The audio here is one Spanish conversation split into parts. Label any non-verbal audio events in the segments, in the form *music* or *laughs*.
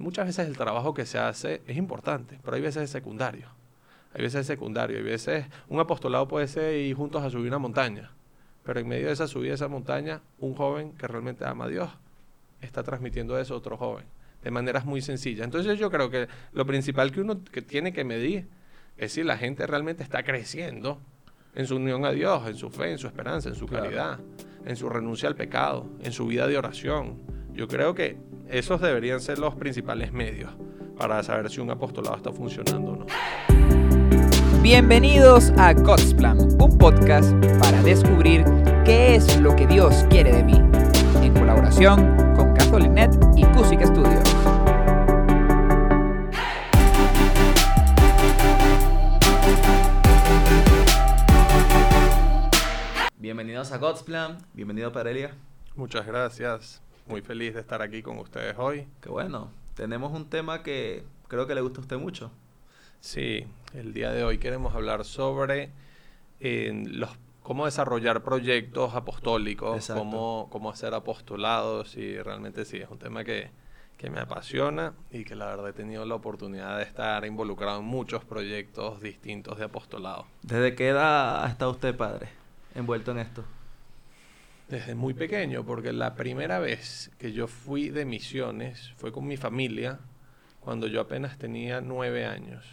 muchas veces el trabajo que se hace es importante, pero hay veces es secundario. Hay veces es secundario, hay veces un apostolado puede ser ir juntos a subir una montaña, pero en medio de esa subida esa montaña, un joven que realmente ama a Dios está transmitiendo eso a otro joven de maneras muy sencillas. Entonces yo creo que lo principal que uno que tiene que medir es si la gente realmente está creciendo en su unión a Dios, en su fe, en su esperanza, en su caridad, en su renuncia al pecado, en su vida de oración. Yo creo que esos deberían ser los principales medios para saber si un apostolado está funcionando o no. Bienvenidos a God's Plan, un podcast para descubrir qué es lo que Dios quiere de mí, en colaboración con Catholic.net y Cusic Studios. Bienvenidos a God's Plan, bienvenido para Elia. Muchas gracias, muy feliz de estar aquí con ustedes hoy. Qué bueno, tenemos un tema que creo que le gusta a usted mucho. Sí, el día de hoy queremos hablar sobre eh, los, cómo desarrollar proyectos apostólicos, Exacto. cómo, cómo hacer apostolados y realmente sí, es un tema que, que me apasiona y que la verdad he tenido la oportunidad de estar involucrado en muchos proyectos distintos de apostolado. ¿Desde qué edad ha estado usted, padre, envuelto en esto? Desde muy pequeño, porque la primera vez que yo fui de misiones fue con mi familia cuando yo apenas tenía nueve años.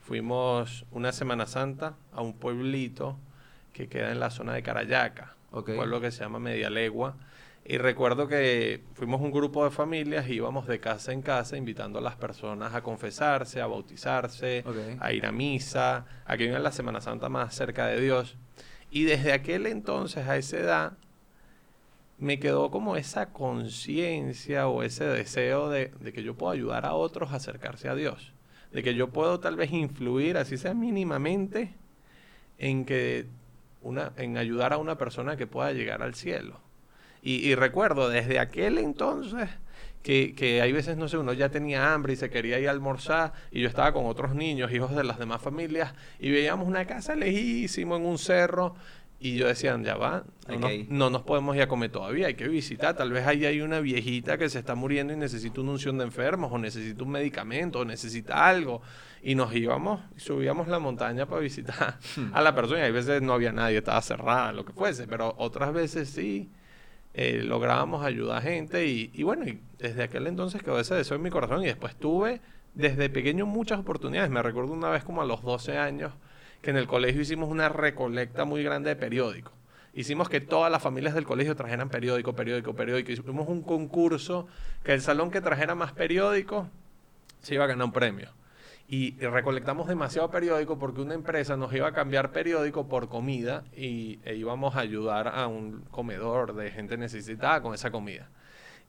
Fuimos una Semana Santa a un pueblito que queda en la zona de Carayaca, un pueblo que se llama Media Legua. Y recuerdo que fuimos un grupo de familias íbamos de casa en casa invitando a las personas a confesarse, a bautizarse, a ir a misa, a que vivan la Semana Santa más cerca de Dios. Y desde aquel entonces, a esa edad, me quedó como esa conciencia o ese deseo de, que yo puedo ayudar a otros a acercarse a Dios. De que yo puedo tal vez influir, así sea mínimamente, en que una, en ayudar a una persona que pueda llegar al cielo. Y, y recuerdo desde aquel entonces que, que hay veces, no sé, uno ya tenía hambre y se quería ir a almorzar y yo estaba con otros niños, hijos de las demás familias, y veíamos una casa lejísimo en un cerro y yo decía, ya va, no, nos, no nos podemos ir a comer todavía, hay que visitar, tal vez ahí hay una viejita que se está muriendo y necesita una unción de enfermos, o necesita un medicamento, o necesita algo. Y nos íbamos subíamos la montaña para visitar a la persona. Y hay veces no había nadie, estaba cerrada, lo que fuese, pero otras veces sí eh, lográbamos ayudar a gente. Y, y bueno, y desde aquel entonces quedó ese deseo en mi corazón. Y después tuve desde pequeño muchas oportunidades. Me recuerdo una vez como a los 12 años que en el colegio hicimos una recolecta muy grande de periódicos. Hicimos que todas las familias del colegio trajeran periódico, periódico, periódico. Hicimos un concurso que el salón que trajera más periódicos se iba a ganar un premio. Y, recolectamos demasiado periódico porque una empresa nos iba a cambiar periódico por comida y e íbamos a ayudar a un comedor de gente necesitada con esa comida.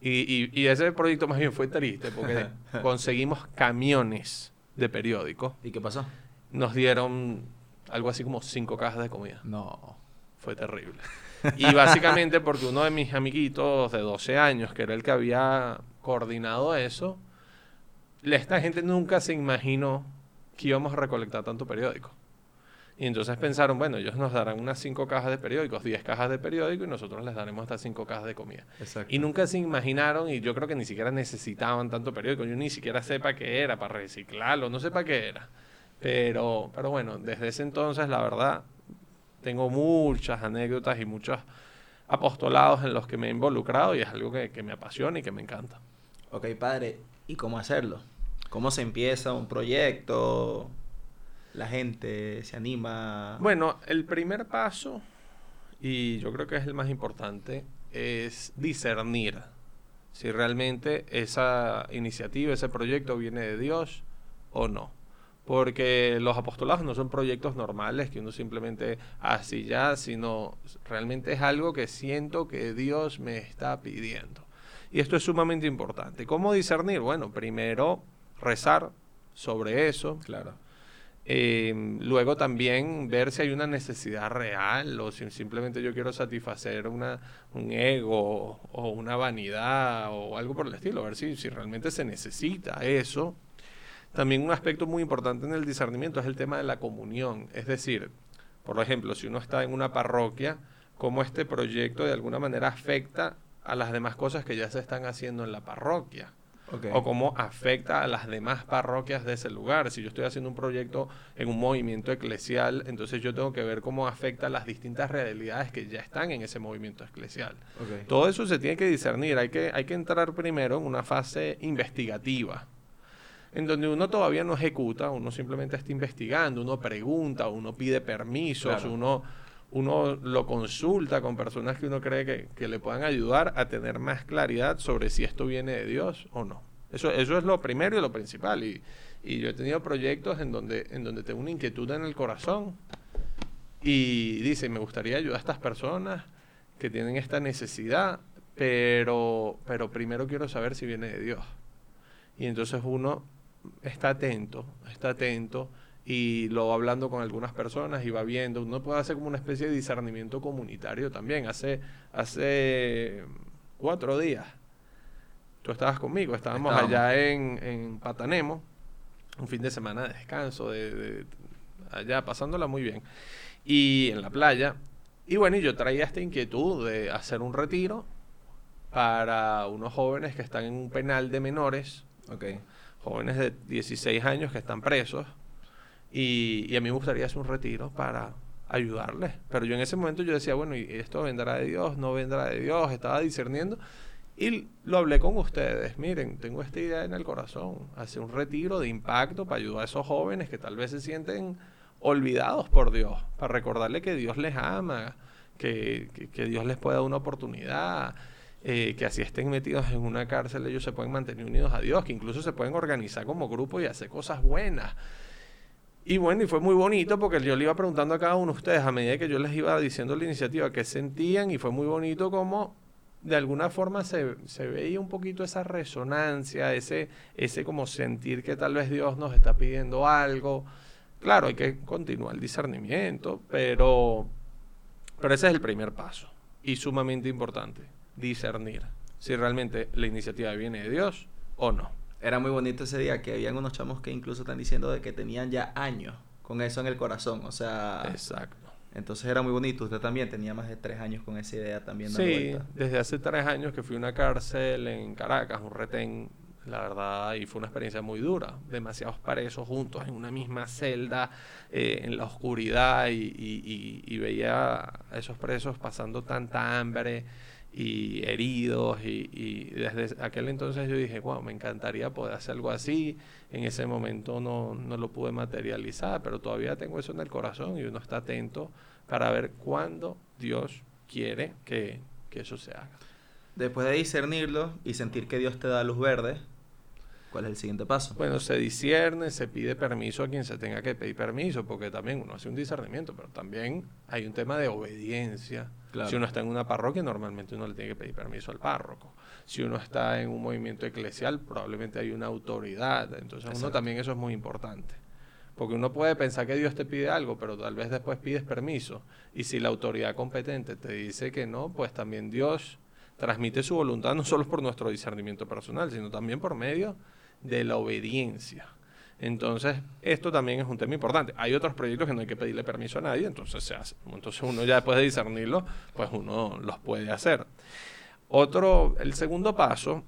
Y, y- y ese proyecto más bien fue triste porque *laughs* conseguimos camiones de periódico. ¿Y qué pasó? Nos dieron algo así como cinco cajas de comida. No. Fue terrible. Y básicamente porque uno de mis amiguitos de 12 años, que era el que había coordinado eso, esta gente nunca se imaginó que íbamos a recolectar tanto periódico. Y entonces pensaron, bueno, ellos nos darán unas 5 cajas de periódicos, 10 cajas de periódico y nosotros les daremos estas 5 cajas de comida. Exacto. Y nunca se imaginaron, y yo creo que ni siquiera necesitaban tanto periódico. Yo ni siquiera sepa qué era para reciclarlo, no sepa qué era. Pero, pero bueno, desde ese entonces, la verdad, tengo muchas anécdotas y muchos apostolados en los que me he involucrado y es algo que, que me apasiona y que me encanta. Ok, padre, ¿y cómo hacerlo? ¿Cómo se empieza un proyecto? La gente se anima. Bueno, el primer paso, y yo creo que es el más importante, es discernir si realmente esa iniciativa, ese proyecto viene de Dios o no. Porque los apostolados no son proyectos normales que uno simplemente así ya, sino realmente es algo que siento que Dios me está pidiendo. Y esto es sumamente importante. ¿Cómo discernir? Bueno, primero rezar sobre eso. Claro. Eh, luego también ver si hay una necesidad real o si simplemente yo quiero satisfacer una, un ego o una vanidad o algo por el estilo, ver si, si realmente se necesita eso. También un aspecto muy importante en el discernimiento es el tema de la comunión. Es decir, por ejemplo, si uno está en una parroquia, cómo este proyecto de alguna manera afecta a las demás cosas que ya se están haciendo en la parroquia. O cómo afecta a las demás parroquias de ese lugar. Si yo estoy haciendo un proyecto en un movimiento eclesial, entonces yo tengo que ver cómo afecta las distintas realidades que ya están en ese movimiento eclesial. Todo eso se tiene que discernir, hay que, hay que entrar primero en una fase investigativa, en donde uno todavía no ejecuta, uno simplemente está investigando, uno pregunta, uno pide permisos, Claro. uno, uno lo consulta con personas que uno cree que, que le puedan ayudar a tener más claridad sobre si esto viene de Dios o no. Eso, eso es lo primero y lo principal. Y, y yo he tenido proyectos en donde, en donde tengo una inquietud en el corazón y dice, me gustaría ayudar a estas personas que tienen esta necesidad, pero, pero primero quiero saber si viene de Dios. Y entonces uno está atento, está atento y lo va hablando con algunas personas y va viendo. Uno puede hacer como una especie de discernimiento comunitario también. Hace, hace cuatro días, tú estabas conmigo, estábamos Estábamos. allá en, en Patanemo, un fin de semana de descanso, de, de- allá pasándola muy bien, y en la playa. Y bueno, y yo traía esta inquietud de hacer un retiro para unos jóvenes que están en un penal de menores, Ok. Jóvenes de 16 años que están presos, y, a mí me gustaría hacer un retiro para ayudarles. Pero yo en ese momento yo decía, bueno, ¿y esto vendrá de Dios? ¿No vendrá de Dios? Estaba discerniendo. Y lo hablé con ustedes. Miren, tengo esta idea en el corazón. Hacer un retiro de impacto para ayudar a esos jóvenes que tal vez se sienten olvidados por Dios. Para recordarle que Dios les ama, que, que- que Dios les puede dar una oportunidad. Eh, que así estén metidos en una cárcel, ellos se pueden mantener unidos a Dios, que incluso se pueden organizar como grupo y hacer cosas buenas. Y bueno, y fue muy bonito porque yo le iba preguntando a cada uno de ustedes a medida que yo les iba diciendo la iniciativa qué sentían y fue muy bonito como de alguna forma se, se veía un poquito esa resonancia, ese, ese como sentir que tal vez Dios nos está pidiendo algo. Claro, hay que continuar el discernimiento, pero, pero ese es el primer paso y sumamente importante, discernir si realmente la iniciativa viene de Dios o no. Era muy bonito ese día que habían unos chamos que incluso están diciendo de que tenían ya años con eso en el corazón. O sea, Exacto. entonces era muy bonito. Usted también tenía más de tres años con esa idea también Sí, vuelta. desde hace tres años que fui a una cárcel en Caracas, un retén, la verdad, y fue una experiencia muy dura. Demasiados presos juntos en una misma celda, eh, en la oscuridad, y, y- y- y veía a esos presos pasando tanta hambre y heridos, y, y desde aquel entonces yo dije, wow, me encantaría poder hacer algo así. En ese momento no, no lo pude materializar, pero todavía tengo eso en el corazón y uno está atento para ver cuándo Dios quiere que, que eso se haga. Después de discernirlo y sentir que Dios te da luz verde, ¿cuál es el siguiente paso? Bueno, se discierne, se pide permiso a quien se tenga que pedir permiso, porque también uno hace un discernimiento, pero también hay un tema de obediencia. Claro. Si uno está en una parroquia, normalmente uno le tiene que pedir permiso al párroco. Si uno está en un movimiento eclesial, probablemente hay una autoridad. Entonces, uno Exacto. también eso es muy importante. Porque uno puede pensar que Dios te pide algo, pero tal vez después pides permiso. Y si la autoridad competente te dice que no, pues también Dios transmite su voluntad no solo por nuestro discernimiento personal, sino también por medio de la obediencia. Entonces, esto también es un tema importante. Hay otros proyectos que no hay que pedirle permiso a nadie, entonces se hace. Entonces uno ya después de discernirlo, pues uno los puede hacer. Otro, el segundo paso,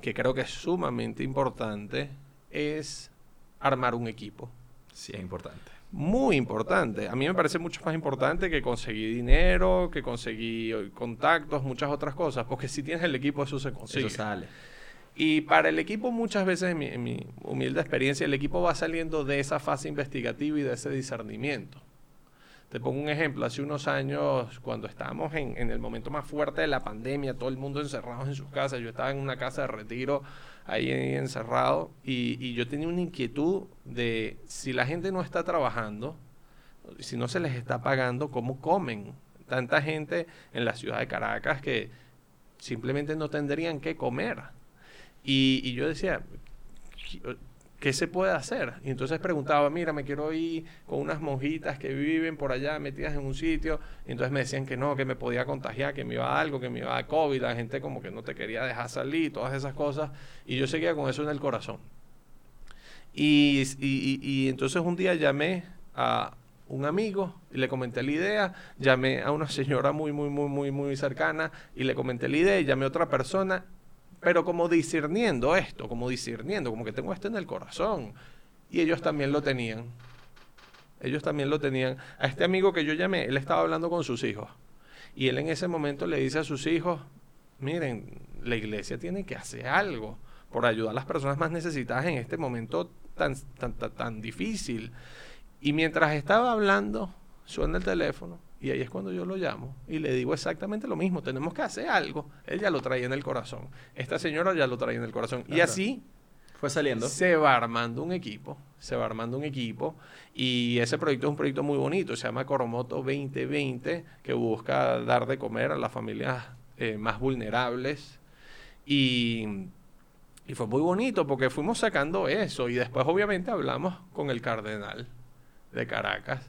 que creo que es sumamente importante, es armar un equipo. Sí, es importante. Muy importante. A mí me parece mucho más importante que conseguir dinero, que conseguir contactos, muchas otras cosas, porque si tienes el equipo eso se consigue. Eso sale. Y para el equipo muchas veces, en mi, en mi humilde experiencia, el equipo va saliendo de esa fase investigativa y de ese discernimiento. Te pongo un ejemplo, hace unos años, cuando estábamos en, el momento más fuerte de la pandemia, todo el mundo encerrado en sus casas, yo estaba en una casa de retiro ahí encerrado y, y yo tenía una inquietud de si la gente no está trabajando, si no se les está pagando, ¿cómo comen? Tanta gente en la ciudad de Caracas que simplemente no tendrían que comer. Y, yo decía, ¿qué- ¿qué se puede hacer? Y entonces preguntaba, mira, me quiero ir con unas monjitas que viven por allá metidas en un sitio. Y entonces me decían que no, que me podía contagiar, que me iba a algo, que me iba a COVID. La gente como que no te quería dejar salir, todas esas cosas. Y yo seguía con eso en el corazón. Y- y entonces un día llamé a un amigo y le comenté la idea, llamé a una señora muy, muy, muy, muy, muy cercana y le comenté la idea y llamé a otra persona pero como discerniendo esto, como discerniendo, como que tengo esto en el corazón. Y ellos también lo tenían. Ellos también lo tenían. A este amigo que yo llamé, él estaba hablando con sus hijos. Y él en ese momento le dice a sus hijos, miren, la iglesia tiene que hacer algo por ayudar a las personas más necesitadas en este momento tan, tan, tan, tan difícil. Y mientras estaba hablando, suena el teléfono y ahí es cuando yo lo llamo y le digo exactamente lo mismo, tenemos que hacer algo. Él ya lo traía en el corazón. Esta señora ya lo traía en el corazón. Y así fue saliendo. Se va armando un equipo, se va armando un equipo y ese proyecto es un proyecto muy bonito, se llama Coromoto 2020, que busca dar de comer a las familias eh, más vulnerables y, y fue muy bonito porque fuimos sacando eso y después obviamente hablamos con el cardenal de Caracas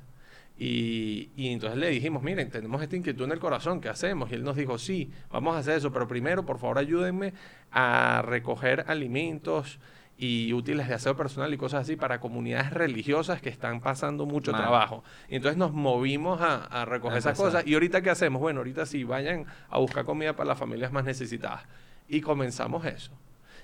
y, y, entonces le dijimos, miren, tenemos esta inquietud en el corazón, ¿qué hacemos? Y él nos dijo, sí, vamos a hacer eso, pero primero, por favor, ayúdenme a recoger alimentos y útiles de aseo personal y cosas así para comunidades religiosas que están pasando mucho trabajo. Y entonces nos movimos a, recoger esas cosas. Y ahorita, ¿qué hacemos? Bueno, ahorita sí, vayan a buscar comida para las familias más necesitadas. Y comenzamos eso.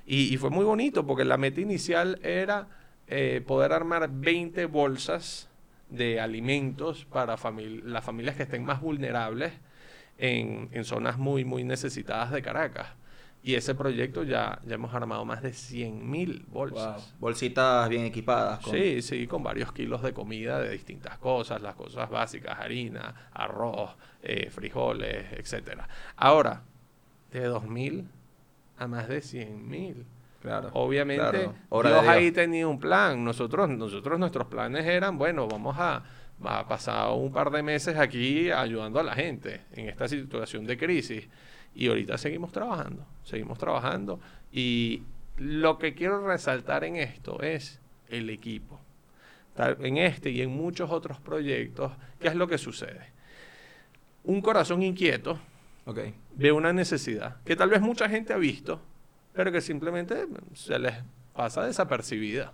Y, fue muy bonito porque la meta inicial era eh, poder armar 20 bolsas de alimentos para las familias que estén más vulnerables en, zonas muy, muy necesitadas de Caracas. Y ese proyecto ya, ya hemos armado más de 100 mil bolsas. Bolsitas bien equipadas. Sí, sí, con varios kilos de comida de distintas cosas, las cosas básicas, harina, arroz, eh, frijoles, etcétera. Ahora, de 2.000 a más de 100 mil. Claro. Obviamente, Dios, ahí tenía un plan. Nosotros, nosotros, nuestros planes eran, bueno, vamos a, a, pasar un par de meses aquí ayudando a la gente en esta situación de crisis. Y ahorita seguimos trabajando, seguimos trabajando. Y lo que quiero resaltar en esto es el equipo. En este y en muchos otros proyectos, ¿qué es lo que sucede? Un corazón inquieto okay. ve una necesidad que tal vez mucha gente ha visto, pero que simplemente se les pasa desapercibida.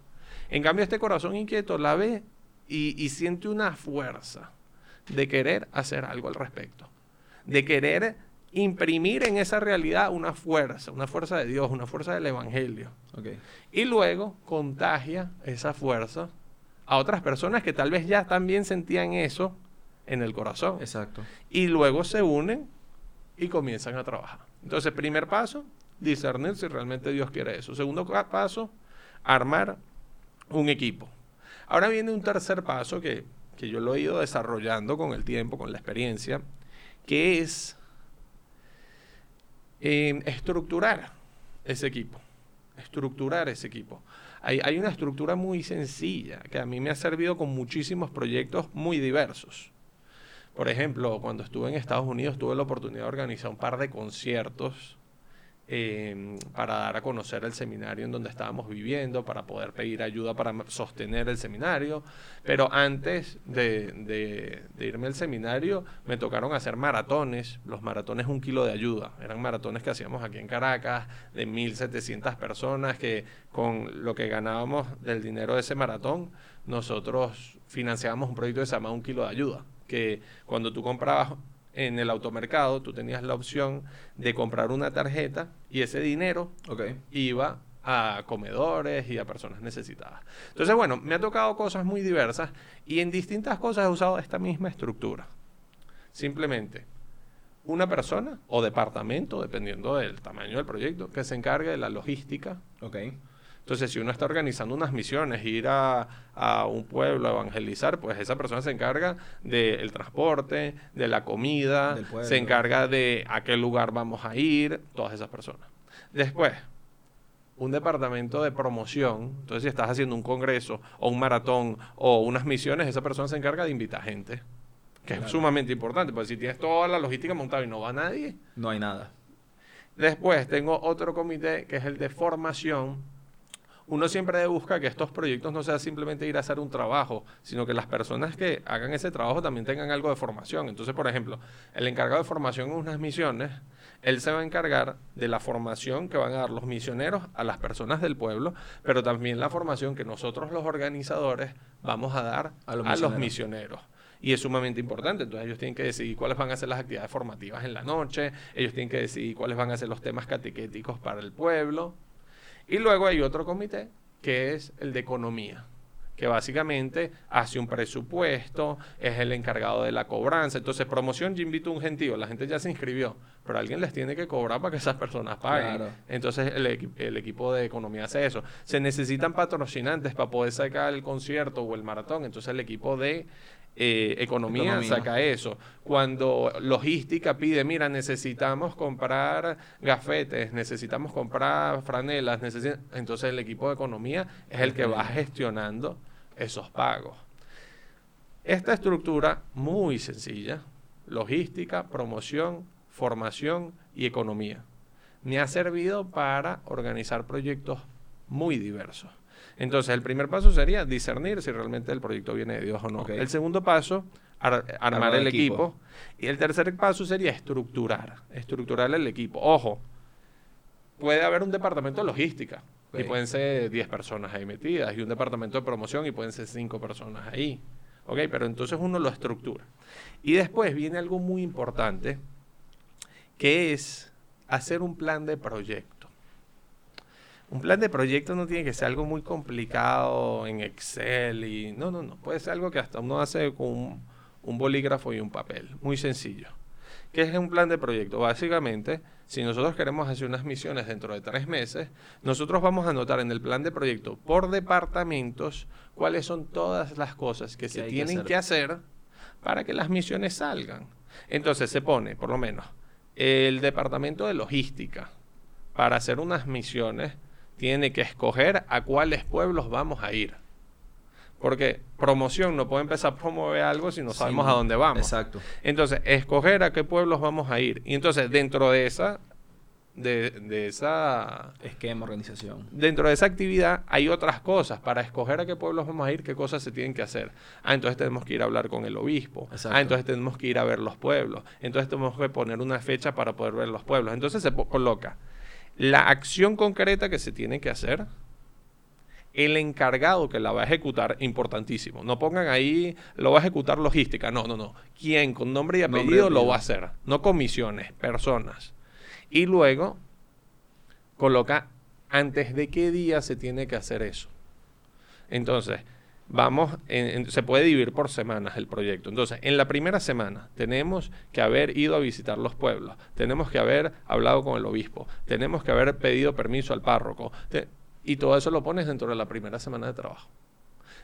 En cambio, este corazón inquieto la ve y, siente una fuerza de querer hacer algo al respecto, de querer imprimir en esa realidad una fuerza, una fuerza de Dios, una fuerza del Evangelio. Y luego contagia esa fuerza a otras personas que tal vez ya también sentían eso en el corazón. Exacto. Y luego se unen y comienzan a trabajar. Entonces, primer paso, discernir si realmente Dios quiere eso. Segundo paso, armar un equipo. Ahora viene un tercer paso que, yo lo he ido desarrollando con el tiempo, con la experiencia, que es eh, estructurar ese equipo. Estructurar ese equipo. Hay, hay una estructura muy sencilla que a mí me ha servido con muchísimos proyectos muy diversos. Por ejemplo, cuando estuve en Estados Unidos tuve la oportunidad de organizar un par de conciertos Em, para dar a conocer el seminario en donde estábamos viviendo, para poder pedir ayuda para sostener el seminario. Pero antes de, irme al seminario, me tocaron hacer maratones. Los maratones un kilo de ayuda. Eran maratones que hacíamos aquí en Caracas, de 1.700 personas, que con lo que ganábamos del dinero de ese maratón, nosotros financiábamos un proyecto que se Un kilo de ayuda. Que cuando tú comprabas en el automercado tú tenías la opción de comprar una tarjeta y ese dinero iba a comedores y a personas necesitadas. Entonces, bueno, me ha tocado cosas muy diversas y en distintas cosas he usado esta misma estructura. Simplemente una persona o departamento, dependiendo del tamaño del proyecto, que se encargue de la logística. Okay entonces, si uno está organizando unas misiones, ir a, un pueblo a evangelizar, pues esa persona se encarga del transporte, de la comida, se encarga de a qué lugar vamos a ir, todas esas personas. Después, un departamento de promoción, entonces si estás haciendo un congreso o un maratón o unas misiones, esa persona se encarga de invitar gente, que es sumamente importante, porque si tienes toda la logística montada y no va nadie, no hay nada. Después tengo otro comité que es el de formación, uno siempre busca que estos proyectos no sea simplemente ir a hacer un trabajo, sino que las personas que hagan ese trabajo también tengan algo de formación. Entonces, por ejemplo, el encargado de formación en unas misiones, él se va a encargar de la formación que van a dar los misioneros a las personas del pueblo, pero también la formación que nosotros los organizadores vamos a dar a los misioneros. y es sumamente importante. Entonces ellos tienen que decidir cuáles van a ser las actividades formativas en la noche, ellos tienen que decidir cuáles van a ser los temas catequéticos para el pueblo. Y luego hay otro comité que es el de economía que básicamente hace un presupuesto, es el encargado de la cobranza. Entonces, promoción, yo invito a un gentío, la gente ya se inscribió, pero alguien les tiene que cobrar para que esas personas paguen. Entonces, el, equipo de economía hace eso. Se necesitan patrocinantes para poder sacar el concierto o el maratón, entonces el equipo de eh, economía, saca eso. Cuando logística pide, mira, necesitamos comprar gafetes, necesitamos comprar franelas, entonces el equipo de economía es el que va gestionando esos pagos. Esta estructura muy sencilla, logística, promoción, formación y economía, me ha servido para organizar proyectos muy diversos. Entonces, el primer paso sería discernir si realmente el proyecto viene de Dios o no. El segundo paso, armar el equipo. Y el tercer paso sería estructurar, estructurar el equipo. Ojo, puede haber un departamento de logística y pueden ser 10 personas ahí metidas y un departamento de promoción y pueden ser 5 personas ahí. ¿Ok? Pero entonces uno lo estructura. Y después viene algo muy importante que es hacer un plan de proyecto. Un plan de proyecto no tiene que ser algo muy complicado en Excel y no, no, no. Puede ser algo que hasta uno hace con un, bolígrafo y un papel. Muy sencillo. ¿Qué es un plan de proyecto? Básicamente, si nosotros queremos hacer unas misiones dentro de tres meses, nosotros vamos a anotar en el plan de proyecto por departamentos cuáles son todas las cosas que se tienen que hacer para que las misiones salgan. Entonces se pone, por lo menos, el departamento de logística para hacer unas misiones tiene que escoger a cuáles pueblos vamos a ir. Porque promoción no puede empezar a promover algo si no sabemos a dónde vamos. Exacto. Entonces, escoger a qué pueblos vamos a ir. Y entonces, dentro de esa de, de, esa esquema, organización. Dentro de esa actividad hay otras cosas. Para escoger a qué pueblos vamos a ir, qué cosas se tienen que hacer. Ah, entonces tenemos que ir a hablar con el obispo. Ah, entonces tenemos que ir a ver los pueblos. Entonces tenemos que poner una fecha para poder ver los pueblos. Entonces se coloca la acción concreta que se tiene que hacer, el encargado que la va a ejecutar, importantísimo. No pongan ahí, lo va a ejecutar logística. No, no, no. ¿Quién con nombre y apellido, lo va a hacer? No comisiones, personas. Y luego coloca antes de qué día se tiene que hacer eso. Entonces, vamos, se puede dividir por semanas el proyecto. Entonces, en la primera semana tenemos que haber ido a visitar los pueblos, tenemos que haber hablado con el obispo, tenemos que haber pedido permiso al párroco, y todo eso lo pones dentro de la primera semana de trabajo.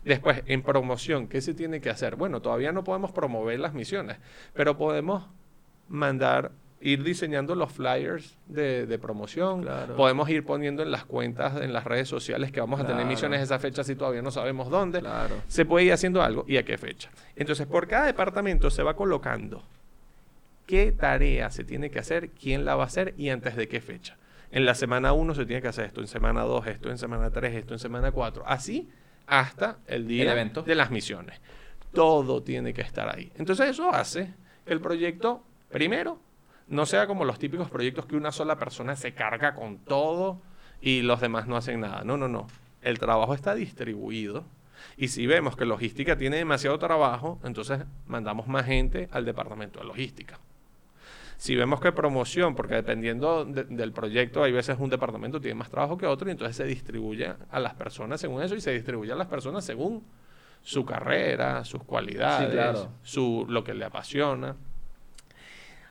Después, en promoción, ¿qué se tiene que hacer? Bueno, todavía no podemos promover las misiones, pero podemos mandar ir diseñando los flyers de, promoción. Podemos ir poniendo en las cuentas, en las redes sociales que vamos a tener misiones esa fecha si todavía no sabemos dónde. Se puede ir haciendo algo y a qué fecha. Entonces, por cada departamento se va colocando qué tarea se tiene que hacer, quién la va a hacer y antes de qué fecha. En la semana 1 se tiene que hacer esto, en semana 2 esto, en semana 3 esto, en semana 4. Así hasta el día de las misiones. Todo tiene que estar ahí. Entonces eso hace que el proyecto, primero, no sea como los típicos proyectos que una sola persona se carga con todo y los demás no hacen nada. No, no, no. El trabajo está distribuido. Y si vemos que logística tiene demasiado trabajo, entonces mandamos más gente al departamento de logística. Si vemos que promoción, porque dependiendo del proyecto, hay veces un departamento tiene más trabajo que otro, y entonces se distribuye a las personas según eso y se distribuye a las personas según su carrera, sus cualidades, su, lo que le apasiona.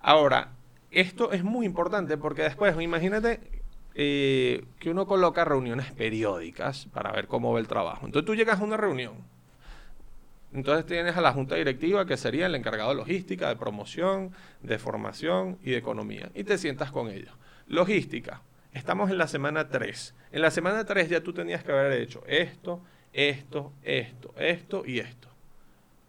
Ahora, esto es muy importante porque después, imagínate eh, que uno coloca reuniones periódicas para ver cómo va el trabajo. Entonces tú llegas a una reunión. Entonces tienes a la junta directiva que sería el encargado de logística, de promoción, de formación y de economía. Y te sientas con ellos. Logística. Estamos en la semana 3. En la semana 3 ya tú tenías que haber hecho esto, esto, esto, esto y esto.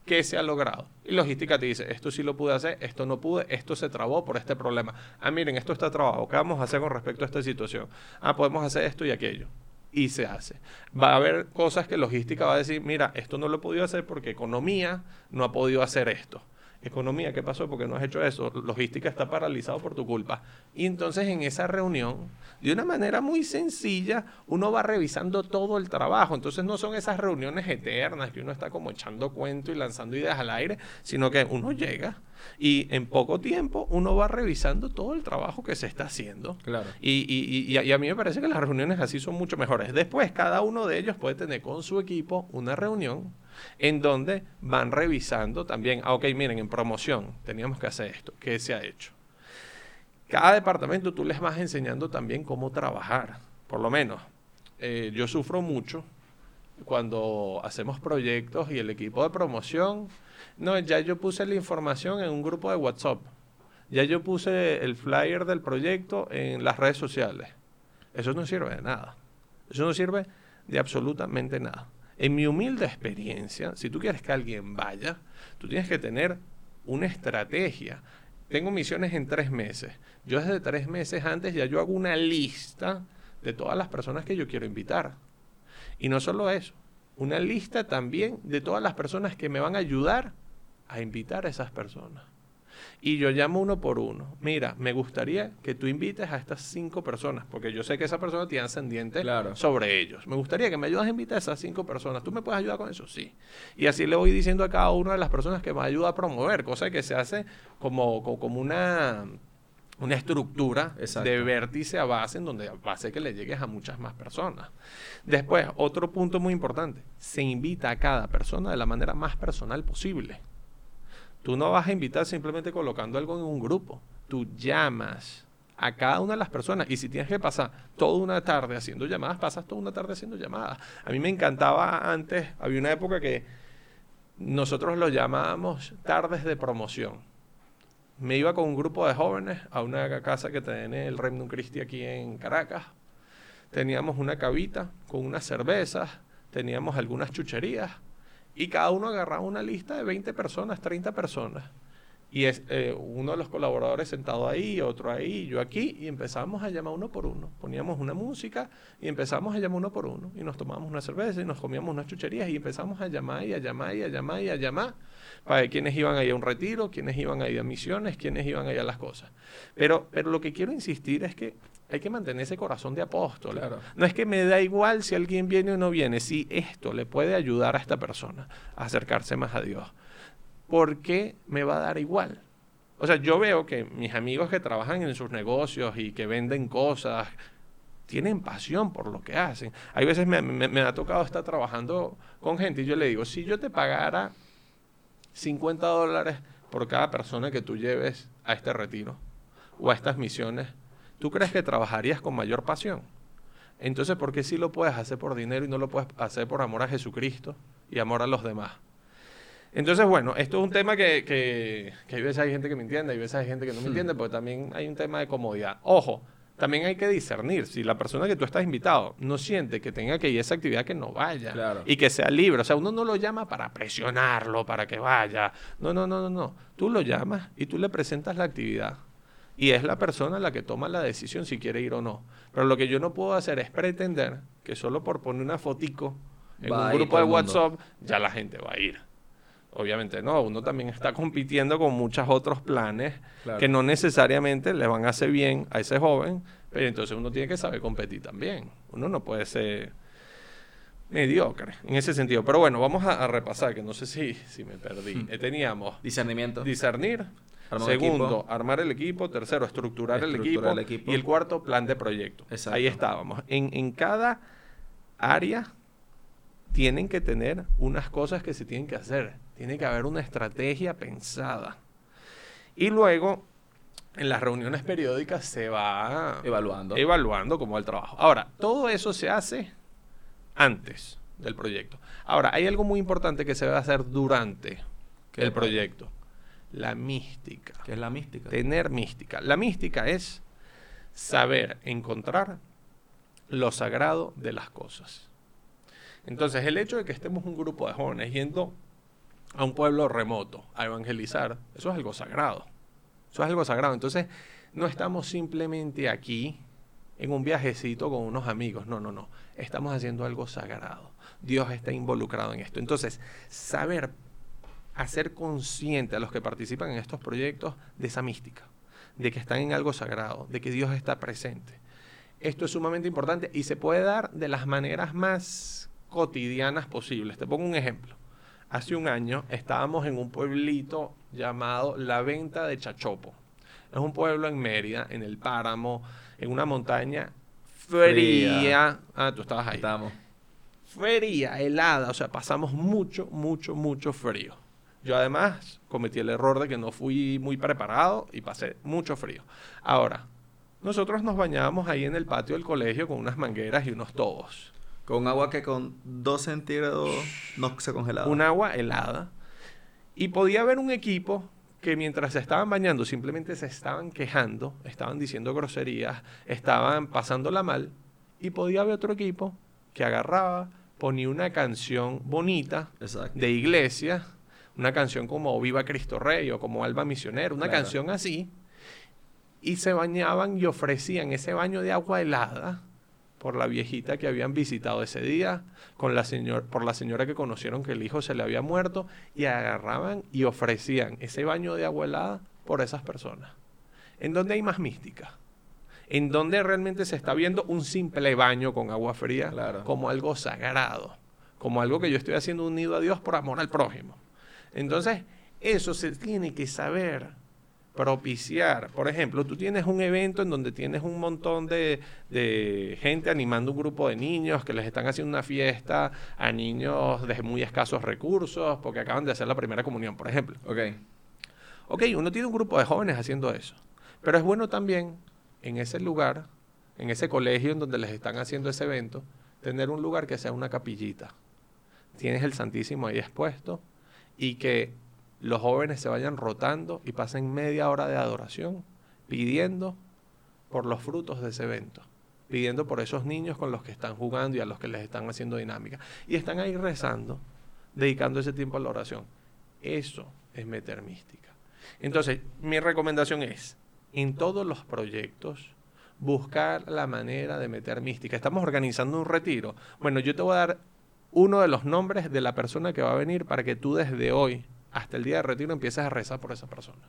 ¿Qué se ha logrado? Y logística te dice, esto sí lo pude hacer, esto no pude, esto se trabó por este problema. Ah, miren, esto está trabado, ¿qué vamos a hacer con respecto a esta situación? Ah, podemos hacer esto y aquello. Y se hace. Va a haber cosas que logística va a decir, mira, esto no lo he podido hacer porque economía no ha podido hacer esto. Economía, ¿qué pasó? Porque no has hecho eso. Logística está paralizado por tu culpa. Y entonces en esa reunión, de una manera muy sencilla, uno va revisando todo el trabajo. Entonces no son esas reuniones eternas que uno está como echando cuento y lanzando ideas al aire, sino que uno llega y en poco tiempo uno va revisando todo el trabajo que se está haciendo. Claro. Y, y, y, a mí me parece que las reuniones así son mucho mejores. Después, cada uno de ellos puede tener con su equipo una reunión en donde van revisando también, ah, ok, miren, en promoción teníamos que hacer esto, ¿qué se ha hecho? Cada departamento tú les vas enseñando también cómo trabajar, por lo menos. Eh, yo sufro mucho cuando hacemos proyectos y el equipo de promoción, no, ya yo puse la información en un grupo de WhatsApp, ya yo puse el flyer del proyecto en las redes sociales. Eso no sirve de nada. Eso no sirve de absolutamente nada. En mi humilde experiencia, si tú quieres que alguien vaya, tú tienes que tener una estrategia. Tengo misiones en tres meses. Yo desde tres meses antes ya yo hago una lista de todas las personas que yo quiero invitar. Y no solo eso, una lista también de todas las personas que me van a ayudar a invitar a esas personas y yo llamo uno por uno. Mira, me gustaría que tú invites a estas cinco personas, porque yo sé que esa persona tiene ascendiente sobre ellos. Me gustaría que me ayudes a invitar a esas cinco personas. ¿Tú me puedes ayudar con eso? Sí. Y así le voy diciendo a cada una de las personas que me ayuda a promover, cosa que se hace como, como una una estructura de vértice a base en donde hace que le llegues a muchas más personas. Después, otro punto muy importante, se invita a cada persona de la manera más personal posible. Tú no vas a invitar simplemente colocando algo en un grupo. Tú llamas a cada una de las personas. Y si tienes que pasar toda una tarde haciendo llamadas, pasas toda una tarde haciendo llamadas. A mí me encantaba antes, había una época que nosotros lo llamábamos tardes de promoción. Me iba con un grupo de jóvenes a una casa que tiene el Reino Christi aquí en Caracas. Teníamos una cabita con unas cervezas, teníamos algunas chucherías y cada uno agarraba una lista de 20 personas, 30 personas. Y es eh, uno de los colaboradores sentado ahí, otro ahí, yo aquí, y empezamos a llamar uno por uno. Poníamos una música y empezamos a llamar uno por uno. Y nos tomábamos una cerveza y nos comíamos unas chucherías y empezamos a llamar y a llamar y a llamar y a llamar para ver quiénes iban ahí a un retiro, quiénes iban ahí a misiones, quiénes iban ahí a las cosas. Pero, pero lo que quiero insistir es que hay que mantener ese corazón de apóstol. No es que me da igual si alguien viene o no viene, si esto le puede ayudar a esta persona a acercarse más a Dios. ¿Por qué me va a dar igual? O sea, yo veo que mis amigos que trabajan en sus negocios y que venden cosas, tienen pasión por lo que hacen. Hay veces me, me ha tocado estar trabajando con gente y yo le digo, si yo te pagara 50 dólares por cada persona que tú lleves a este retiro o a estas misiones, ¿tú crees que trabajarías con mayor pasión? Entonces, ¿por qué sí lo puedes hacer por dinero y no lo puedes hacer por amor a Jesucristo y amor a los demás? Entonces, bueno, esto es un tema que, que, que hay veces hay gente que me entiende, hay veces hay gente que no me hmm. entiende, porque también hay un tema de comodidad. Ojo, también hay que discernir. Si la persona que tú estás invitado no siente que tenga que ir a esa actividad, que no vaya. Y que sea libre. O sea, uno no lo llama para presionarlo, para que vaya. No, no, no, no, no. Tú lo llamas y tú le presentas la actividad y es la persona la que toma la decisión si quiere ir o no. Pero lo que yo no puedo hacer es pretender que solo por poner una fotico en un grupo de WhatsApp ya la gente va a ir. Obviamente no, uno también está compitiendo con muchos otros planes que no necesariamente le van a hacer bien a ese joven, pero entonces uno tiene que saber competir también. Uno no puede ser mediocre en ese sentido. Pero bueno, vamos a, repasar, que no sé si, si me perdí. Hmm. Eh, teníamos discernimiento. Discernir, Segundo, armar el equipo. Tercero, estructurar, el, equipo, Y el cuarto, plan de proyecto. Ahí estábamos. En, en cada área tienen que tener unas cosas que se tienen que hacer. Tiene que haber una estrategia pensada. Y luego, en las reuniones periódicas se va evaluando, evaluando cómo va el trabajo. Ahora, todo eso se hace antes del proyecto. Ahora, hay algo muy importante que se va a hacer durante el proyecto la mística. ¿Qué es la mística? Tener mística. La mística es saber encontrar lo sagrado de las cosas. Entonces, el hecho de que estemos un grupo de jóvenes yendo a un pueblo remoto a evangelizar, eso es algo sagrado. Eso es algo sagrado. Entonces, no estamos simplemente aquí en un viajecito con unos amigos. No, no, no. Estamos haciendo algo sagrado. Dios está involucrado en esto. Entonces, saber hacer consciente a los que participan en estos proyectos de esa mística, de que están en algo sagrado, de que Dios está presente. Esto es sumamente importante y se puede dar de las maneras más cotidianas posibles. Te pongo un ejemplo. Hace un año estábamos en un pueblito llamado La Venta de Chachopo. Es un pueblo en Mérida, en el páramo, en una montaña fría. Fría. Ah, tú estabas ahí. Estamos. Fría, helada, o sea, pasamos mucho, mucho, mucho frío. Yo además cometí el error de que no fui muy preparado y pasé mucho frío. Ahora, nosotros nos bañábamos ahí en el patio del colegio con unas mangueras y unos tobos. Con agua que con 2 centígrados no se congelaba. un agua helada. Y podía haber un equipo que mientras se estaban bañando simplemente se estaban quejando, estaban diciendo groserías, estaban pasándola mal. Y podía haber otro equipo que agarraba, ponía una canción bonita Exacto. de iglesia, una canción como Viva Cristo Rey o como Alba Misionero, una Claro. canción así, y se bañaban y ofrecían ese baño de agua helada por la viejita que habían visitado ese día, con la señor, por la señora que conocieron que el hijo se le había muerto, y agarraban y ofrecían ese baño de agua helada por esas personas. ¿En dónde hay más mística? En donde realmente se está viendo un simple baño con agua fría Claro. como algo sagrado, como algo que yo estoy haciendo unido a Dios por amor al prójimo. Entonces, eso se tiene que saber propiciar. Por ejemplo, tú tienes un evento en donde tienes un montón de, de gente animando un grupo de niños que les están haciendo una fiesta a niños de muy escasos recursos porque acaban de hacer la primera comunión, por ejemplo. Ok. Ok, uno tiene un grupo de jóvenes haciendo eso. Pero es bueno también en ese lugar, en ese colegio en donde les están haciendo ese evento, tener un lugar que sea una capillita. Tienes el Santísimo ahí expuesto y que los jóvenes se vayan rotando y pasen media hora de adoración pidiendo por los frutos de ese evento, pidiendo por esos niños con los que están jugando y a los que les están haciendo dinámica. Y están ahí rezando, dedicando ese tiempo a la oración. Eso es meter mística. Entonces, mi recomendación es, en todos los proyectos, buscar la manera de meter mística. Estamos organizando un retiro. Bueno, yo te voy a dar uno de los nombres de la persona que va a venir para que tú desde hoy hasta el día de retiro empieces a rezar por esa persona.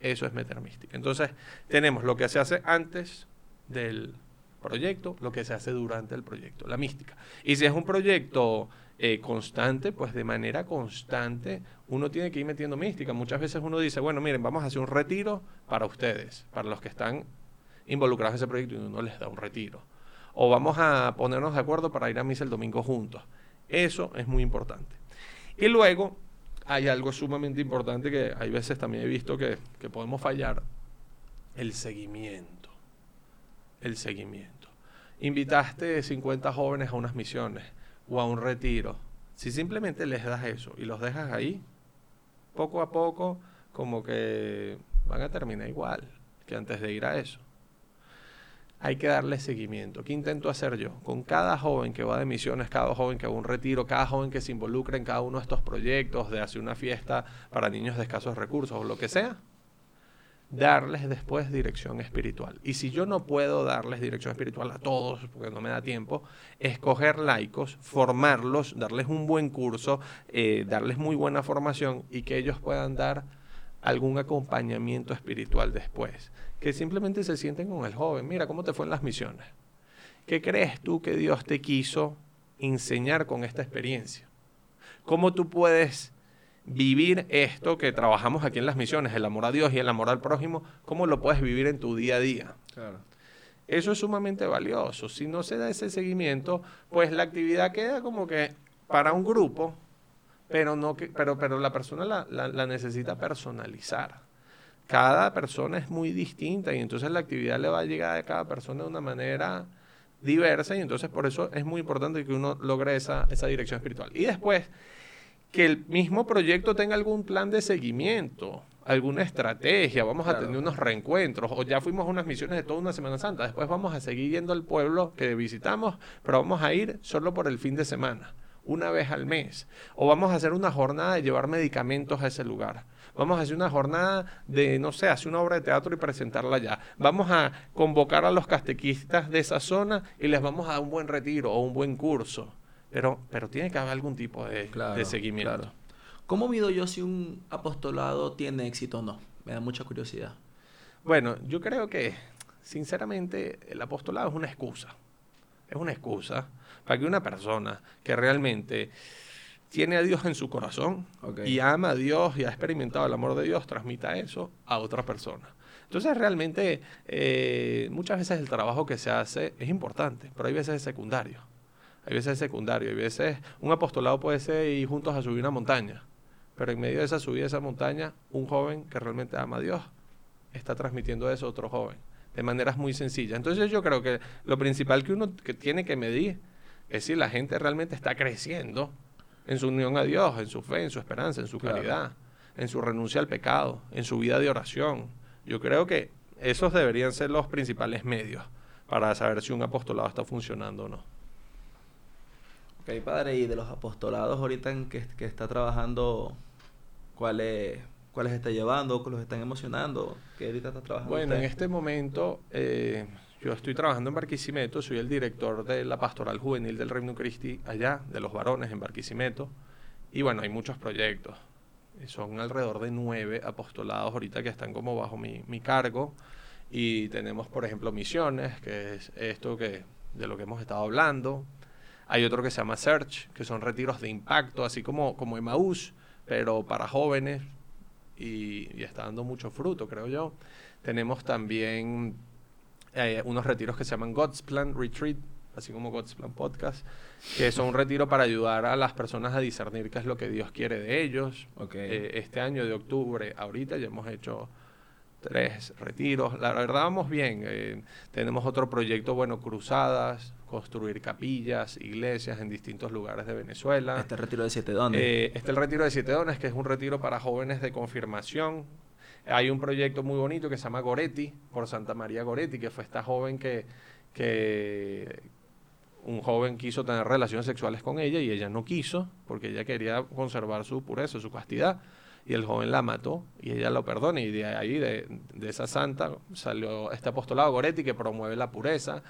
Eso es meter mística. Entonces, tenemos lo que se hace antes del proyecto, lo que se hace durante el proyecto, la mística. Y si es un proyecto eh, constante, pues de manera constante uno tiene que ir metiendo mística. Muchas veces uno dice, bueno, miren, vamos a hacer un retiro para ustedes, para los que están involucrados en ese proyecto y uno les da un retiro. O vamos a ponernos de acuerdo para ir a misa el domingo juntos. Eso es muy importante. Y luego hay algo sumamente importante que hay veces también he visto que, que podemos fallar, el seguimiento. El seguimiento. Invitaste 50 jóvenes a unas misiones o a un retiro. Si simplemente les das eso y los dejas ahí, poco a poco como que van a terminar igual que antes de ir a eso. Hay que darle seguimiento. ¿Qué intento hacer yo? Con cada joven que va de misiones, cada joven que va un retiro, cada joven que se involucra en cada uno de estos proyectos, de hacer una fiesta para niños de escasos recursos o lo que sea, darles después dirección espiritual. Y si yo no puedo darles dirección espiritual a todos, porque no me da tiempo, escoger laicos, formarlos, darles un buen curso, eh, darles muy buena formación y que ellos puedan dar algún acompañamiento espiritual después. Que simplemente se sienten con el joven. Mira, ¿cómo te fue en las misiones? ¿Qué crees tú que Dios te quiso enseñar con esta experiencia? ¿Cómo tú puedes vivir esto que trabajamos aquí en las misiones, el amor a Dios y el amor al prójimo, cómo lo puedes vivir en tu día a día? Claro. Eso es sumamente valioso. Si no se da ese seguimiento, pues la actividad queda como que para un grupo, pero, no que, pero, pero la persona la, la- la necesita personalizar. Cada persona es muy distinta y entonces la actividad le va a llegar a cada persona de una manera diversa y entonces por eso es muy importante que uno logre esa, esa dirección espiritual. Y después, que el mismo proyecto tenga algún plan de seguimiento, alguna estrategia, vamos a tener unos reencuentros, o ya fuimos a unas misiones de toda una Semana Santa, después vamos a seguir yendo al pueblo que visitamos, pero vamos a ir solo por el fin de semana, una vez al mes, o vamos a hacer una jornada de llevar medicamentos a ese lugar. Vamos a hacer una jornada de, no sé, hacer una obra de teatro y presentarla allá. Vamos a convocar a los catequistas de esa zona y les vamos a dar un buen retiro o un buen curso. Pero, pero tiene que haber algún tipo de, Claro, de seguimiento. claro. ¿Cómo mido yo si un apostolado tiene éxito o no? Me da mucha curiosidad. Bueno, yo creo que, sinceramente, el apostolado es una excusa. Es una excusa para que una persona que realmente tiene a Dios en su corazón y ama a Dios y ha experimentado el amor de Dios, transmita eso a otra persona. Entonces realmente eh, muchas veces el trabajo que se hace es importante, pero hay veces es secundario. Hay veces es secundario, hay veces un apostolado puede ser ir juntos a subir una montaña, pero en medio de esa subida de esa montaña, un joven que realmente ama a Dios está transmitiendo eso a otro joven de maneras muy sencillas. Entonces yo creo que lo principal que uno que tiene que medir es si la gente realmente está creciendo en su unión a Dios, en su fe, en su esperanza, en su Claro. caridad, en su renuncia al pecado, en su vida de oración. Yo creo que esos deberían ser los principales medios para saber si un apostolado está funcionando o no. Ok, padre, y de los apostolados ahorita en que, que está trabajando, ¿cuáles, ¿cuáles está llevando? ¿Cuáles están emocionando? ¿Qué ahorita está trabajando? Bueno, en usted? este momento eh, yo estoy trabajando en Barquisimeto, soy el director de la pastoral juvenil del Reino Christi allá, de los varones en Barquisimeto. Y bueno, hay muchos proyectos. Eh, Son alrededor de nueve apostolados ahorita que están como bajo mi, mi cargo. Y tenemos, por ejemplo, misiones, que es esto que, de lo que hemos estado hablando. Hay otro que se llama Search, que son retiros de impacto, así como, como Emaús, pero para jóvenes. Y, y está dando mucho fruto, creo yo. Tenemos también eh, unos retiros que se llaman God's Plan Retreat, así como God's Plan Podcast, que son un retiro para ayudar a las personas a discernir qué es lo que Dios quiere de ellos. Eh, este año de octubre, ahorita ya hemos hecho tres retiros. La verdad vamos bien. eh, tenemos otro proyecto, bueno, cruzadas, construir capillas, iglesias en distintos lugares de Venezuela. Este retiro de siete dones. Eh, está el retiro de Siete Dones, que es un retiro para jóvenes de confirmación. Hay un proyecto muy bonito que se llama Goretti, por Santa María Goretti, que fue esta joven que, que un joven quiso tener relaciones sexuales con ella y ella no quiso, porque ella quería conservar su pureza, su castidad. Y el joven la mató y ella lo perdona. Y de ahí, de, de esa santa, salió este apostolado Goretti que promueve la pureza.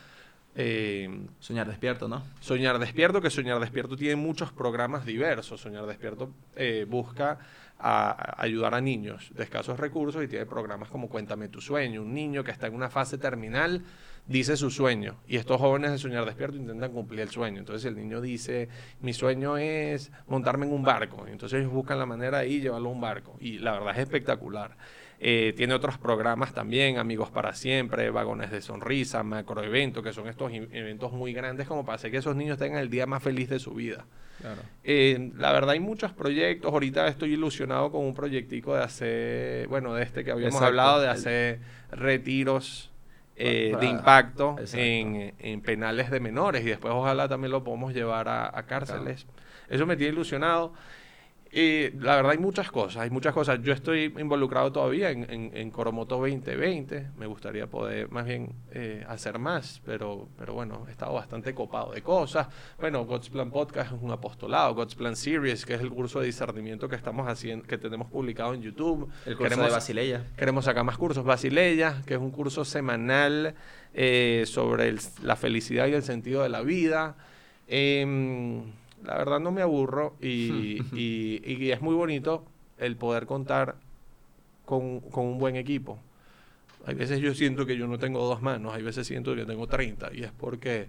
Eh, Soñar despierto, ¿no? Soñar Despierto, que Soñar Despierto tiene muchos programas diversos. Soñar Despierto eh, busca a- a ayudar a niños de escasos recursos y tiene programas como Cuéntame tu sueño. Un niño que está en una fase terminal dice su sueño y estos jóvenes de Soñar Despierto intentan cumplir el sueño. Entonces el niño dice, mi sueño es montarme en un barco. Y entonces ellos buscan la manera de ir y llevarlo a un barco. Y la verdad es espectacular. Eh, tiene otros programas también, Amigos para Siempre, Vagones de Sonrisa, Macroeventos, que son estos eventos muy grandes como para hacer que esos niños tengan el día más feliz de su vida. Claro. Eh, la verdad hay muchos proyectos, ahorita estoy ilusionado con un proyectico de hacer, bueno, de este que habíamos Exacto, hablado, de hacer retiros eh, de impacto en, en penales de menores y después ojalá también lo podamos llevar a, a cárceles. Eso me tiene ilusionado. Y la verdad hay muchas cosas, hay muchas cosas. Yo estoy involucrado todavía en, en, en Coromoto 2020. Me gustaría poder más bien eh, hacer más, pero, pero bueno, he estado bastante copado de cosas. Bueno, God's Plan Podcast es un apostolado, God's Plan Series, que es el curso de discernimiento que estamos haciendo, que tenemos publicado en YouTube. El curso Queremos- de Basileia. Queremos sacar más cursos. Basileia, que es un curso semanal eh, sobre el- la felicidad y el sentido de la vida. Em, la verdad no me aburro y, *laughs* y- y es muy bonito el poder contar con, con un buen equipo. Hay veces yo siento que yo no tengo dos manos, hay veces siento que tengo 30 y es porque,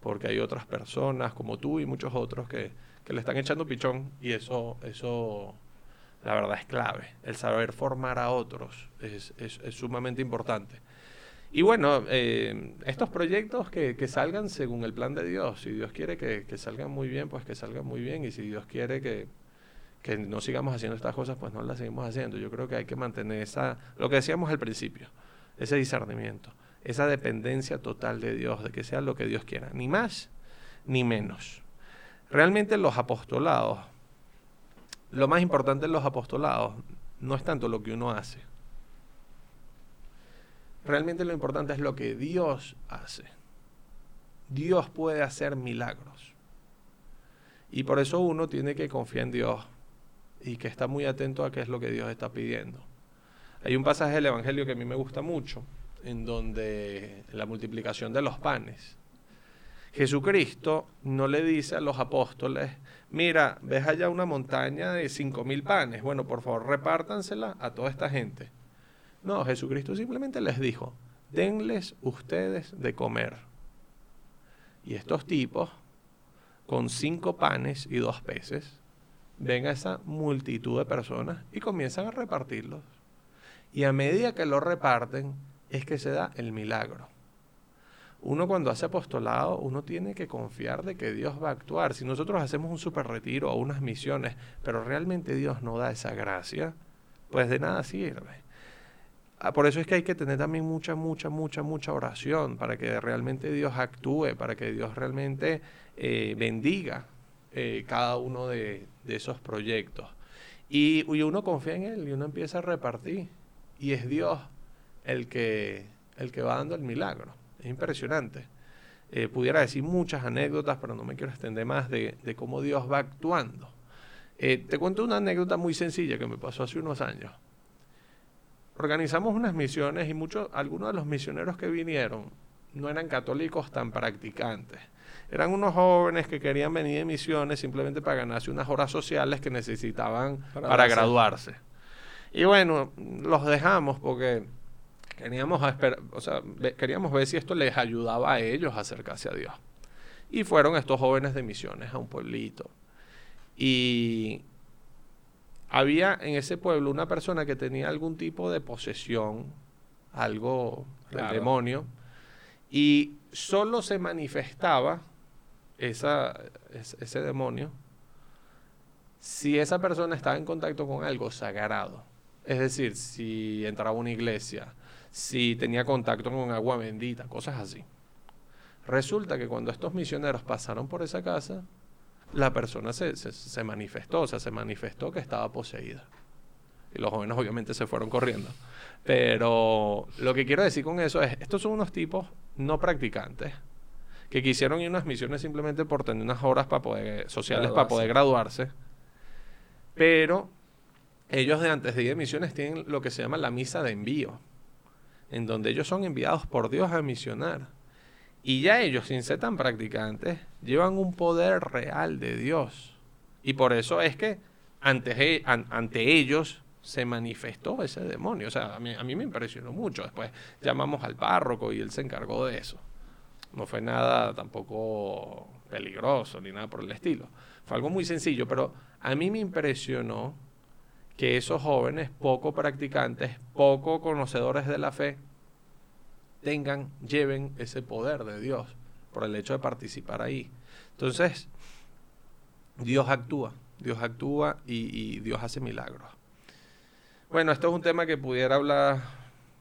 porque hay otras personas como tú y muchos otros que, que le están echando pichón y eso, eso la verdad es clave. El saber formar a otros es, es- es sumamente importante. Y bueno, eh, estos proyectos que, que salgan según el plan de Dios. Si Dios quiere que, que salgan muy bien, pues que salgan muy bien. Y si Dios quiere que, que no sigamos haciendo estas cosas, pues no las seguimos haciendo. Yo creo que hay que mantener esa, lo que decíamos al principio, ese discernimiento, esa dependencia total de Dios, de que sea lo que Dios quiera, ni más ni menos. Realmente los apostolados, lo más importante en los apostolados no es tanto lo que uno hace. Realmente lo importante es lo que Dios hace. Dios puede hacer milagros. Y por eso uno tiene que confiar en Dios y que está muy atento a qué es lo que Dios está pidiendo. Hay un pasaje del Evangelio que a mí me gusta mucho, en donde la multiplicación de los panes, Jesucristo no le dice a los apóstoles, mira, ves allá una montaña de cinco mil panes, bueno, por favor, repártansela a toda esta gente. No, Jesucristo simplemente les dijo, denles ustedes de comer. Y estos tipos, con cinco panes y dos peces, ven a esa multitud de personas y comienzan a repartirlos. Y a medida que lo reparten, es que se da el milagro. Uno cuando hace apostolado, uno tiene que confiar de que Dios va a actuar. Si nosotros hacemos un super retiro o unas misiones, pero realmente Dios no da esa gracia, pues de nada sirve. Ah, por eso es que hay que tener también mucha, mucha, mucha, mucha oración para que realmente Dios actúe, para que Dios realmente eh, bendiga eh, cada uno de, esos proyectos. Y, uno confía en Él y uno empieza a repartir. Y es Dios el que, el que va dando el milagro. Es impresionante. Eh, pudiera decir muchas anécdotas, pero no me quiero extender más de, cómo Dios va actuando. te cuento una anécdota muy sencilla que me pasó hace unos años organizamos unas misiones y muchos, algunos de los misioneros que vinieron no eran católicos tan practicantes. Eran unos jóvenes que querían venir de misiones simplemente para ganarse unas horas sociales que necesitaban para, graduarse. Y bueno, los dejamos porque queríamos, o sea, queríamos ver si esto les ayudaba a ellos a acercarse a Dios. Y fueron estos jóvenes de misiones a un pueblito. Y había en ese pueblo una persona que tenía algún tipo de posesión, algo del demonio, y solo se manifestaba esa, ese demonio si esa persona estaba en contacto con algo sagrado. Es decir, si entraba a una iglesia, si tenía contacto con agua bendita, cosas así. Resulta que cuando estos misioneros pasaron por esa casa, la persona se, se, manifestó, o sea, se manifestó que estaba poseída. Y los jóvenes obviamente se fueron corriendo. Pero lo que quiero decir con eso es, estos son unos tipos no practicantes que quisieron ir a unas misiones simplemente por tener unas horas para poder, sociales para poder graduarse. Pero ellos de antes de ir a misiones tienen lo que se llama la misa de envío, en donde ellos son enviados por Dios a misionar. Y ya ellos, sin ser tan practicantes, llevan un poder real de Dios. Y por eso es que ante, ellos se manifestó ese demonio. O sea, a mí, a mí me impresionó mucho. Después llamamos al párroco y él se encargó de eso. No fue nada tampoco peligroso ni nada por el estilo. Fue algo muy sencillo, pero a mí me impresionó que esos jóvenes poco practicantes, poco conocedores de la fe, tengan, lleven ese poder de Dios por el hecho de participar ahí. Entonces, Dios actúa, Dios actúa y, Dios hace milagros. Bueno, esto es un tema que pudiera hablar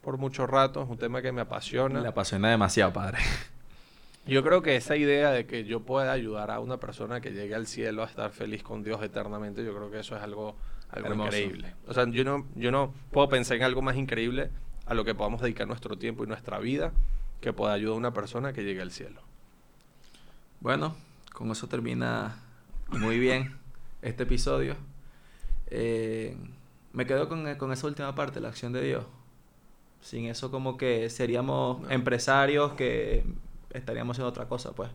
por mucho rato, es un tema que me apasiona. Me apasiona demasiado, padre. Yo creo que esa idea de que yo pueda ayudar a una persona que llegue al cielo a estar feliz con Dios eternamente, yo creo que eso es algo, algo increíble. O sea, yo no, yo no puedo pensar en algo más increíble a lo que podamos dedicar nuestro tiempo y nuestra vida que pueda ayudar a una persona que llegue al cielo. Bueno, con eso termina muy bien este episodio. Eh, me quedo con, esa última parte, la acción de Dios. Sin eso como que seríamos empresarios que estaríamos haciendo otra cosa, pues.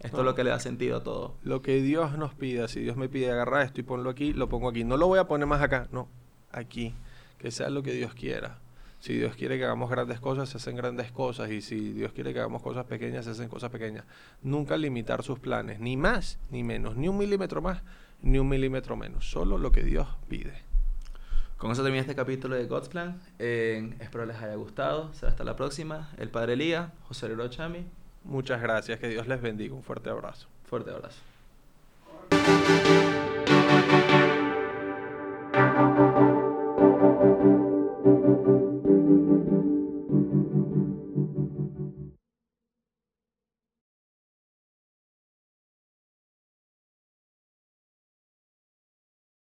Esto es lo que le da sentido a todo. Lo que Dios nos pida, si Dios me pide agarrar esto y ponlo aquí, lo pongo aquí. No lo voy a poner más acá, no, aquí. Que sea lo que Dios quiera. Si Dios quiere que hagamos grandes cosas, se hacen grandes cosas. Y si Dios quiere que hagamos cosas pequeñas, se hacen cosas pequeñas. Nunca limitar sus planes, ni más ni menos, ni un milímetro más, ni un milímetro menos. Solo lo que Dios pide. Con eso termina este capítulo de God's Plan. espero les haya gustado. Será hasta la próxima. El Padre Elías, José Lero Chami. Muchas gracias. Que Dios les bendiga. Un fuerte abrazo. Fuerte abrazo.